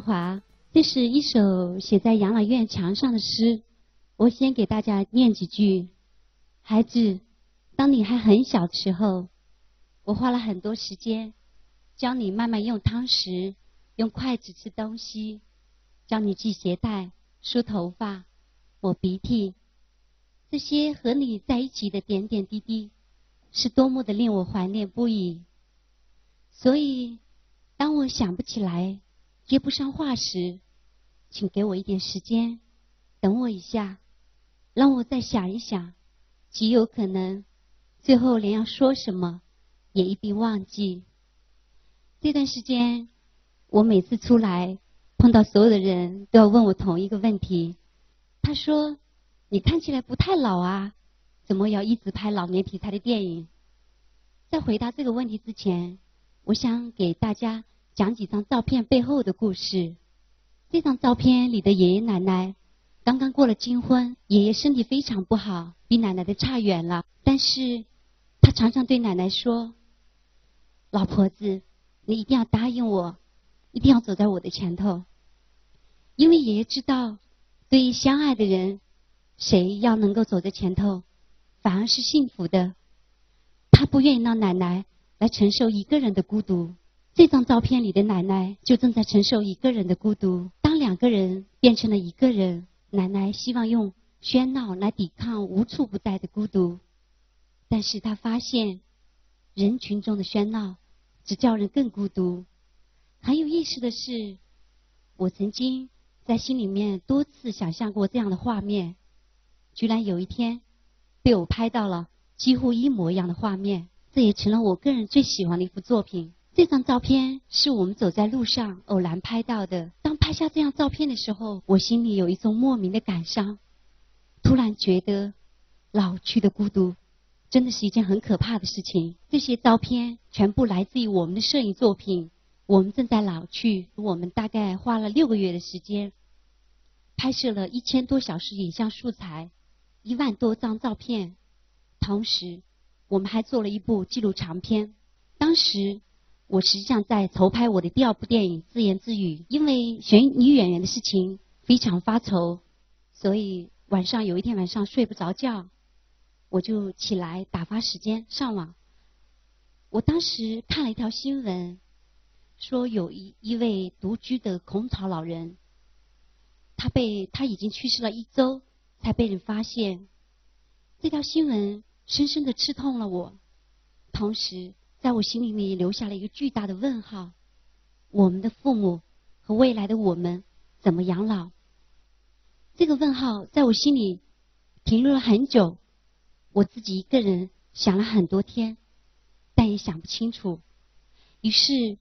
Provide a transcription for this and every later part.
华。这是一首写在养老院墙上的诗，我先给大家念几句。孩子，当你还很小的时候，我花了很多时间教你慢慢用汤匙、用筷子吃东西，教你系鞋带、梳头发、抹鼻涕。这些和你在一起的点点滴滴，是多么的令我怀念不已。所以。当我想不起来、接不上话时，请给我一点时间，等我一下，让我再想一想。极有可能，最后连要说什么也一并忘记。这段时间，我每次出来碰到所有的人都要问我同一个问题。他说：“你看起来不太老啊，怎么要一直拍老年题材的电影？”在回答这个问题之前。我想给大家讲几张照片背后的故事。这张照片里的爷爷奶奶刚刚过了金婚，爷爷身体非常不好，比奶奶的差远了。但是，他常常对奶奶说：“老婆子，你一定要答应我，一定要走在我的前头。”因为爷爷知道，对于相爱的人，谁要能够走在前头，反而是幸福的。他不愿意让奶奶。来承受一个人的孤独。这张照片里的奶奶就正在承受一个人的孤独。当两个人变成了一个人，奶奶希望用喧闹来抵抗无处不在的孤独，但是她发现人群中的喧闹只叫人更孤独。很有意思的是，我曾经在心里面多次想象过这样的画面，居然有一天被我拍到了几乎一模一样的画面。这也成了我个人最喜欢的一幅作品。这张照片是我们走在路上偶然拍到的。当拍下这张照片的时候，我心里有一种莫名的感伤，突然觉得老去的孤独真的是一件很可怕的事情。这些照片全部来自于我们的摄影作品。我们正在老去。我们大概花了六个月的时间，拍摄了一千多小时影像素材，一万多张照片，同时。我们还做了一部纪录长片。当时我实际上在筹拍我的第二部电影《自言自语》，因为选女演员的事情非常发愁，所以晚上有一天晚上睡不着觉，我就起来打发时间上网。我当时看了一条新闻，说有一一位独居的孔草老人，他被他已经去世了一周才被人发现。这条新闻。深深的刺痛了我，同时在我心里面也留下了一个巨大的问号：我们的父母和未来的我们怎么养老？这个问号在我心里停留了很久，我自己一个人想了很多天，但也想不清楚。于是，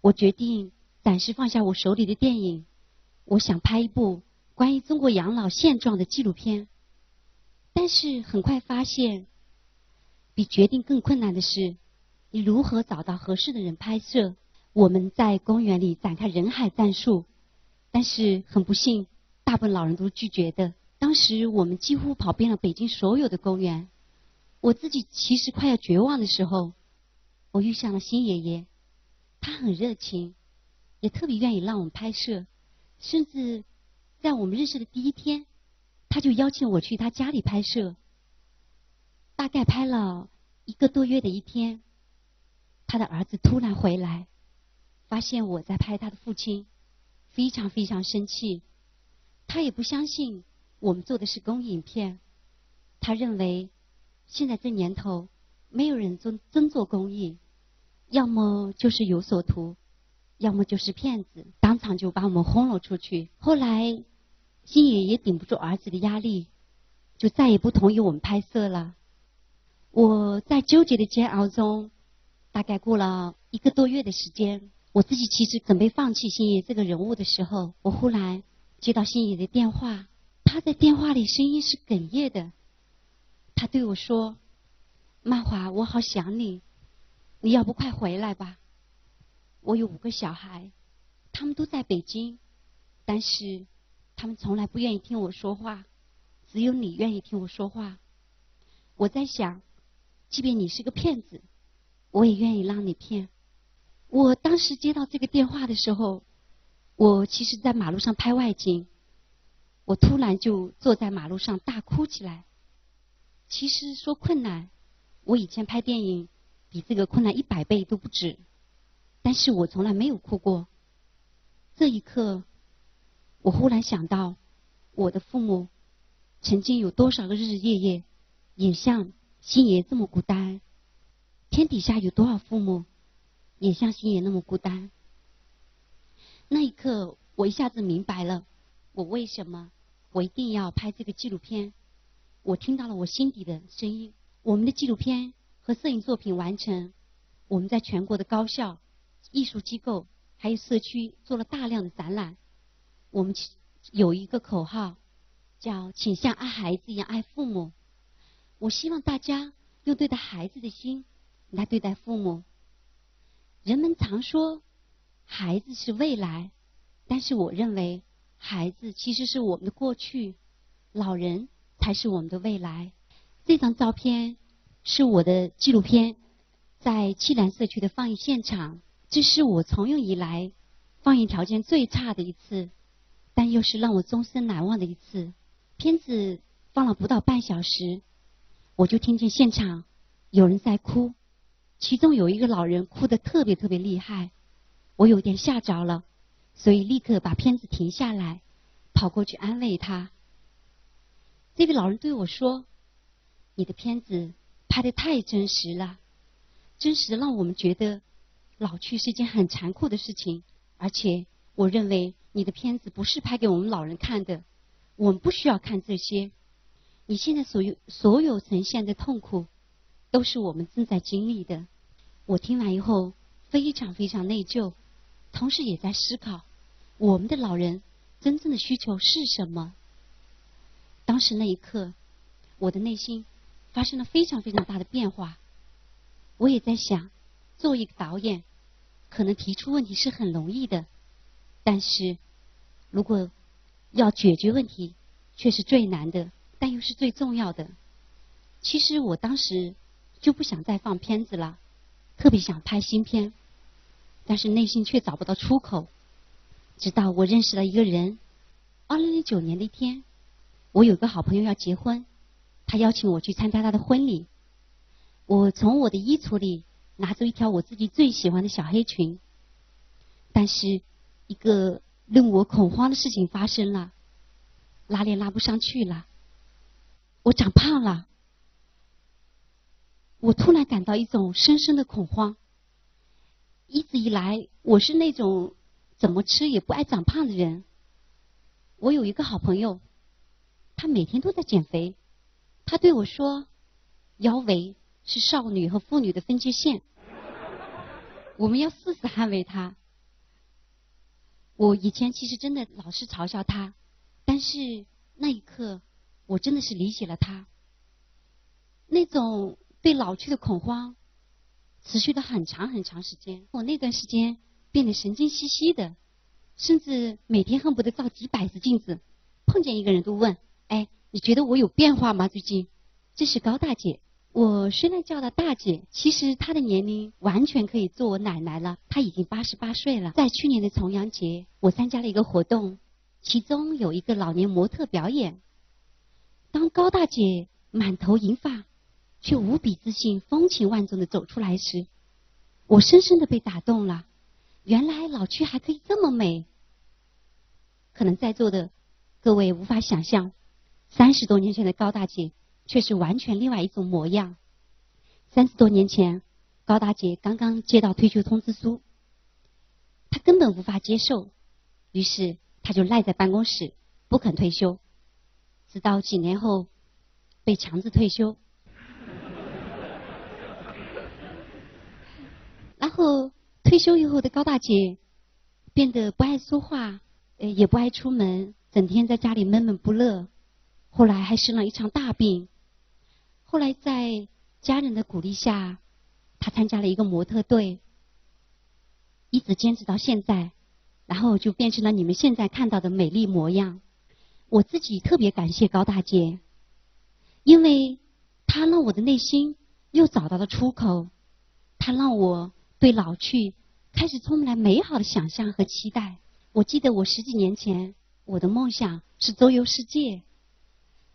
我决定暂时放下我手里的电影，我想拍一部关于中国养老现状的纪录片。但是很快发现。比决定更困难的是，你如何找到合适的人拍摄？我们在公园里展开人海战术，但是很不幸，大部分老人都拒绝的。当时我们几乎跑遍了北京所有的公园，我自己其实快要绝望的时候，我遇上了新爷爷，他很热情，也特别愿意让我们拍摄，甚至在我们认识的第一天，他就邀请我去他家里拍摄。大概拍了一个多月的一天，他的儿子突然回来，发现我在拍他的父亲，非常非常生气。他也不相信我们做的是公益影片，他认为现在这年头没有人真真做公益，要么就是有所图，要么就是骗子，当场就把我们轰了出去。后来星爷也顶不住儿子的压力，就再也不同意我们拍摄了。我在纠结的煎熬中，大概过了一个多月的时间。我自己其实准备放弃星爷这个人物的时候，我忽然接到星爷的电话。他在电话里声音是哽咽的，他对我说：“曼华，我好想你，你要不快回来吧？我有五个小孩，他们都在北京，但是他们从来不愿意听我说话，只有你愿意听我说话。我在想。”即便你是个骗子，我也愿意让你骗。我当时接到这个电话的时候，我其实，在马路上拍外景，我突然就坐在马路上大哭起来。其实说困难，我以前拍电影比这个困难一百倍都不止，但是我从来没有哭过。这一刻，我忽然想到，我的父母曾经有多少个日日夜夜，也像星爷这么孤单。天底下有多少父母，也像星爷那么孤单？那一刻，我一下子明白了，我为什么我一定要拍这个纪录片。我听到了我心底的声音。我们的纪录片和摄影作品完成，我们在全国的高校、艺术机构还有社区做了大量的展览。我们有一个口号，叫“请像爱孩子一样爱父母”。我希望大家用对待孩子的心来对待父母。人们常说。孩子是未来，但是我认为孩子其实是我们的过去，老人才是我们的未来。这张照片是我的纪录片在七兰社区的放映现场，这是我从用以来放映条件最差的一次，但又是让我终身难忘的一次。片子放了不到半小时，我就听见现场有人在哭，其中有一个老人哭得特别特别厉害。我有点吓着了，所以立刻把片子停下来，跑过去安慰他。这位老人对我说：“你的片子拍的太真实了，真实让我们觉得老去是一件很残酷的事情。而且我认为你的片子不是拍给我们老人看的，我们不需要看这些。你现在所有所有呈现的痛苦，都是我们正在经历的。”我听完以后非常非常内疚。同时也在思考，我们的老人真正的需求是什么？当时那一刻，我的内心发生了非常非常大的变化。我也在想，作为一个导演，可能提出问题是很容易的，但是如果要解决问题，却是最难的，但又是最重要的。其实我当时就不想再放片子了，特别想拍新片。但是内心却找不到出口。直到我认识了一个人，二零零九年的一天，我有个好朋友要结婚，他邀请我去参加他的婚礼。我从我的衣橱里拿出一条我自己最喜欢的小黑裙，但是一个令我恐慌的事情发生了，拉链拉不上去了，我长胖了。我突然感到一种深深的恐慌。一直以来，我是那种怎么吃也不爱长胖的人。我有一个好朋友，他每天都在减肥。他对我说：“腰围是少女和妇女的分界线，我们要誓死捍卫它。”我以前其实真的老是嘲笑他，但是那一刻，我真的是理解了他。那种对老去的恐慌。持续了很长很长时间，我那段时间变得神经兮兮的，甚至每天恨不得照几百次镜子，碰见一个人都问：“哎，你觉得我有变化吗？”最近，这是高大姐。我虽然叫她大姐，其实她的年龄完全可以做我奶奶了。她已经八十八岁了。在去年的重阳节，我参加了一个活动，其中有一个老年模特表演。当高大姐满头银发。却无比自信、风情万种的走出来时，我深深的被打动了。原来老去还可以这么美。可能在座的各位无法想象，三十多年前的高大姐却是完全另外一种模样。三十多年前，高大姐刚刚接到退休通知书，她根本无法接受，于是她就赖在办公室不肯退休，直到几年后被强制退休。然后退休以后的高大姐变得不爱说话，呃，也不爱出门，整天在家里闷闷不乐。后来还生了一场大病。后来在家人的鼓励下，她参加了一个模特队，一直坚持到现在，然后就变成了你们现在看到的美丽模样。我自己特别感谢高大姐，因为她让我的内心又找到了出口，她让我。对老去开始充满美好的想象和期待。我记得我十几年前，我的梦想是周游世界。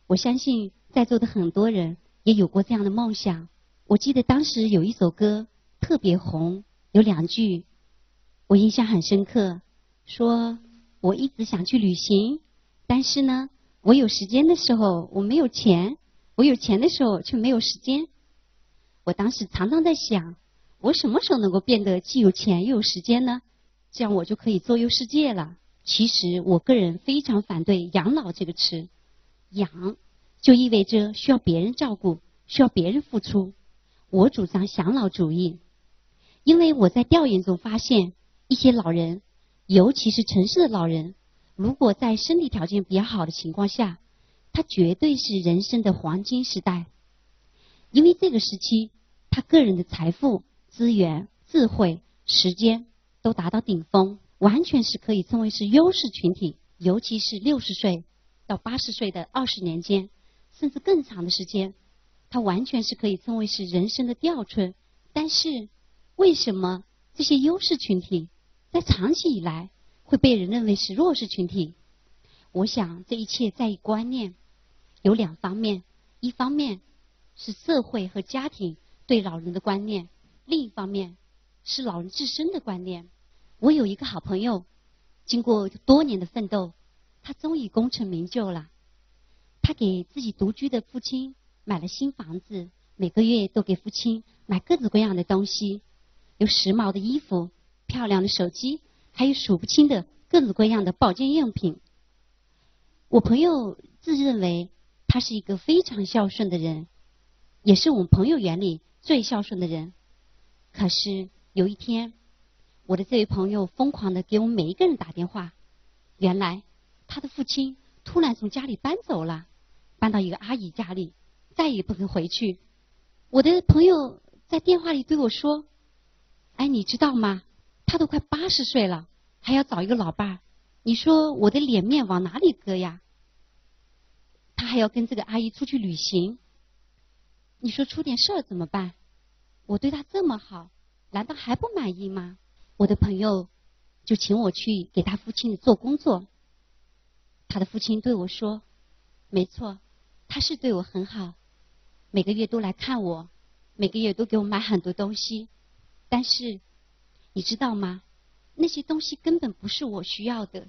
我相信在座的很多人也有过这样的梦想。我记得当时有一首歌特别红，有两句我印象很深刻，说我一直想去旅行，但是呢，我有时间的时候我没有钱，我有钱的时候却没有时间。我当时常常在想，我什么时候能够变得既有钱又有时间呢？这样我就可以周游世界了。其实我个人非常反对“养老”这个词，“养”就意味着需要别人照顾，需要别人付出。我主张享老主义，因为我在调研中发现，一些老人，尤其是城市的老人，如果在身体条件比较好的情况下，他绝对是人生的黄金时代，因为这个时期，他个人的财富、资源、智慧、时间。都达到顶峰，完全是可以称为是优势群体。尤其是六十岁到八十岁的二十年间，甚至更长的时间，它完全是可以称为是人生的吊春。但是，为什么这些优势群体在长期以来会被人认为是弱势群体？我想这一切在于观念，有两方面：一方面是社会和家庭对老人的观念，另一方面是老人自身的观念。我有一个好朋友，经过多年的奋斗，他终于功成名就了。他给自己独居的父亲买了新房子，每个月都给父亲买各种各样的东西，有时髦的衣服、漂亮的手机，还有数不清的各种各样的保健用品。我朋友自认为他是一个非常孝顺的人，也是我们朋友眼里最孝顺的人。可是有一天，我的这位朋友疯狂的给我们每一个人打电话，原来他的父亲突然从家里搬走了，搬到一个阿姨家里，再也不肯回去。我的朋友在电话里对我说：“哎，你知道吗？他都快八十岁了，还要找一个老伴儿，你说我的脸面往哪里搁呀？他还要跟这个阿姨出去旅行，你说出点事儿怎么办？我对他这么好，难道还不满意吗？”我的朋友就请我去给他父亲做工作。他的父亲对我说：“没错，他是对我很好，每个月都来看我，每个月都给我买很多东西。但是你知道吗？那些东西根本不是我需要的。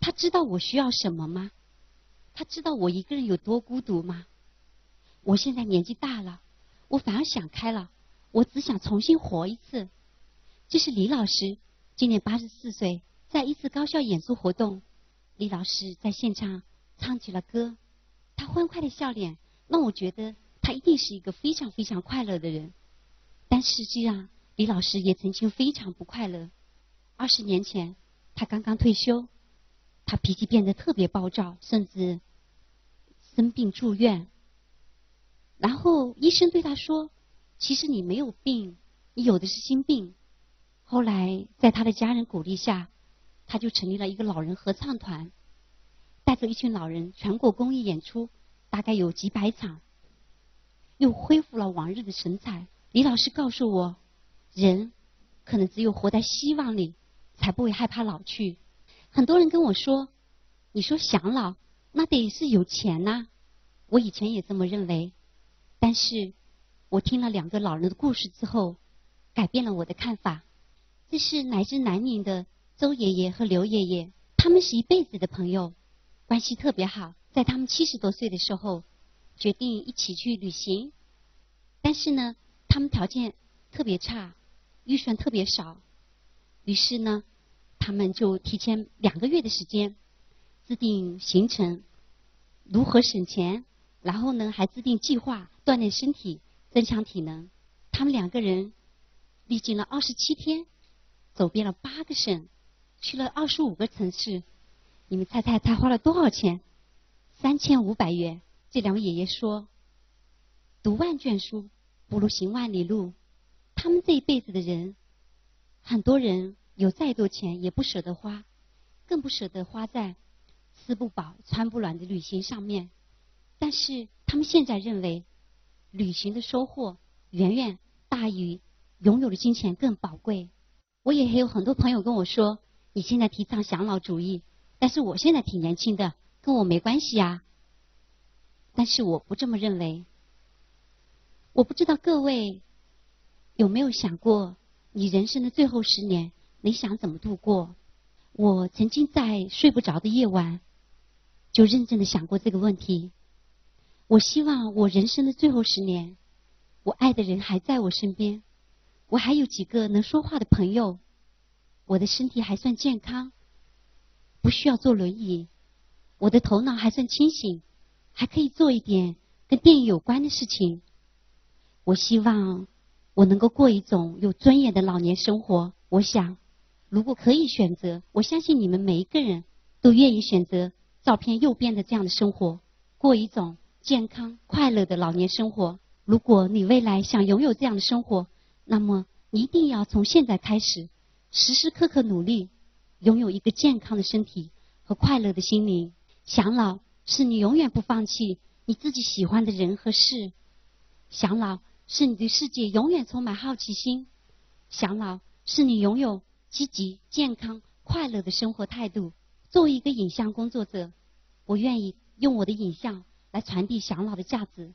他知道我需要什么吗？他知道我一个人有多孤独吗？我现在年纪大了，我反而想开了，我只想重新活一次。”这是李老师，今年八十四岁，在一次高校演出活动，李老师在现场唱起了歌，他欢快的笑脸让我觉得他一定是一个非常非常快乐的人。但实际上，李老师也曾经非常不快乐。二十年前，他刚刚退休，他脾气变得特别暴躁，甚至生病住院。然后医生对他说：“其实你没有病，你有的是心病。”后来，在他的家人鼓励下，他就成立了一个老人合唱团，带着一群老人全国公益演出，大概有几百场，又恢复了往日的神采。李老师告诉我，人可能只有活在希望里，才不会害怕老去。很多人跟我说：“你说想老，那得是有钱呐。”我以前也这么认为，但是我听了两个老人的故事之后，改变了我的看法。这是来自南宁的周爷爷和刘爷爷，他们是一辈子的朋友，关系特别好。在他们七十多岁的时候，决定一起去旅行。但是呢，他们条件特别差，预算特别少。于是呢，他们就提前两个月的时间制定行程，如何省钱，然后呢还制定计划锻炼身体，增强体能。他们两个人历经了二十七天。走遍了八个省，去了二十五个城市，你们猜猜他花了多少钱？三千五百元。这两位爷爷说：“读万卷书不如行万里路。”他们这一辈子的人，很多人有再多钱也不舍得花，更不舍得花在吃不饱穿不暖的旅行上面。但是他们现在认为，旅行的收获远远大于拥有的金钱更宝贵。我也有很多朋友跟我说，你现在提倡享老主义，但是我现在挺年轻的，跟我没关系呀。但是我不这么认为。我不知道各位有没有想过，你人生的最后十年，你想怎么度过？我曾经在睡不着的夜晚，就认真的想过这个问题。我希望我人生的最后十年，我爱的人还在我身边，我还有几个能说话的朋友，我的身体还算健康，不需要坐轮椅，我的头脑还算清醒，还可以做一点跟电影有关的事情。我希望我能够过一种有尊严的老年生活。我想，如果可以选择，我相信你们每一个人都愿意选择照片右边的这样的生活，过一种健康快乐的老年生活。如果你未来想拥有这样的生活，那么你一定要从现在开始，时时刻刻努力，拥有一个健康的身体和快乐的心灵。享老是你永远不放弃你自己喜欢的人和事。享老。是你对世界永远充满好奇心，享老是你拥有积极、健康、快乐的生活态度。作为一个影像工作者，我愿意用我的影像来传递享老的价值。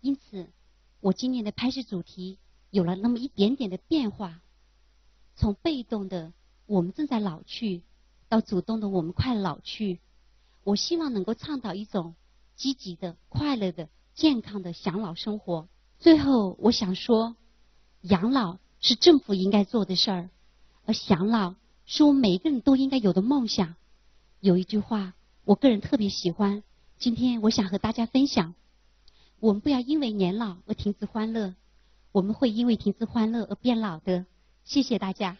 因此，我今年的拍摄主题有了那么一点点的变化，从被动的“我们正在老去”到主动的“我们快老去”。我希望能够倡导一种积极的、快乐的、健康的享老生活。最后，我想说，养老是政府应该做的事儿，而享老是我们每一个人都应该有的梦想。有一句话，我个人特别喜欢，今天我想和大家分享：我们不要因为年老而停止欢乐，我们会因为停止欢乐而变老的。谢谢大家。